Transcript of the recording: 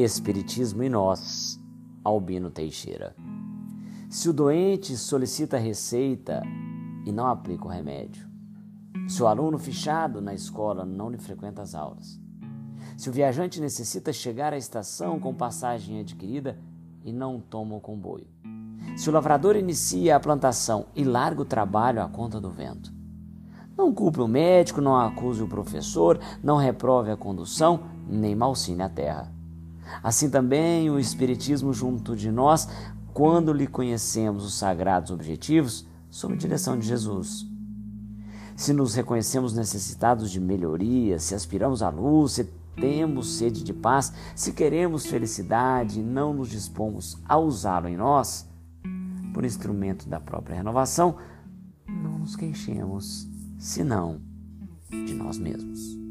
Espiritismo e Nós, Albino Teixeira. Se o doente solicita receita e não aplica o remédio, se o aluno fichado na escola não lhe frequenta as aulas, se o viajante necessita chegar à estação com passagem adquirida e não toma o comboio, se o lavrador inicia a plantação e larga o trabalho à conta do vento, não culpe o médico, não acuse o professor, não reprove a condução, nem malcine a terra. Assim também o Espiritismo junto de nós, quando lhe conhecemos os sagrados objetivos, sob direção de Jesus. Se nos reconhecemos necessitados de melhoria, se aspiramos à luz, se temos sede de paz, se queremos felicidade e não nos dispomos a usá-lo em nós, por instrumento da própria renovação, não nos queixemos, senão de nós mesmos.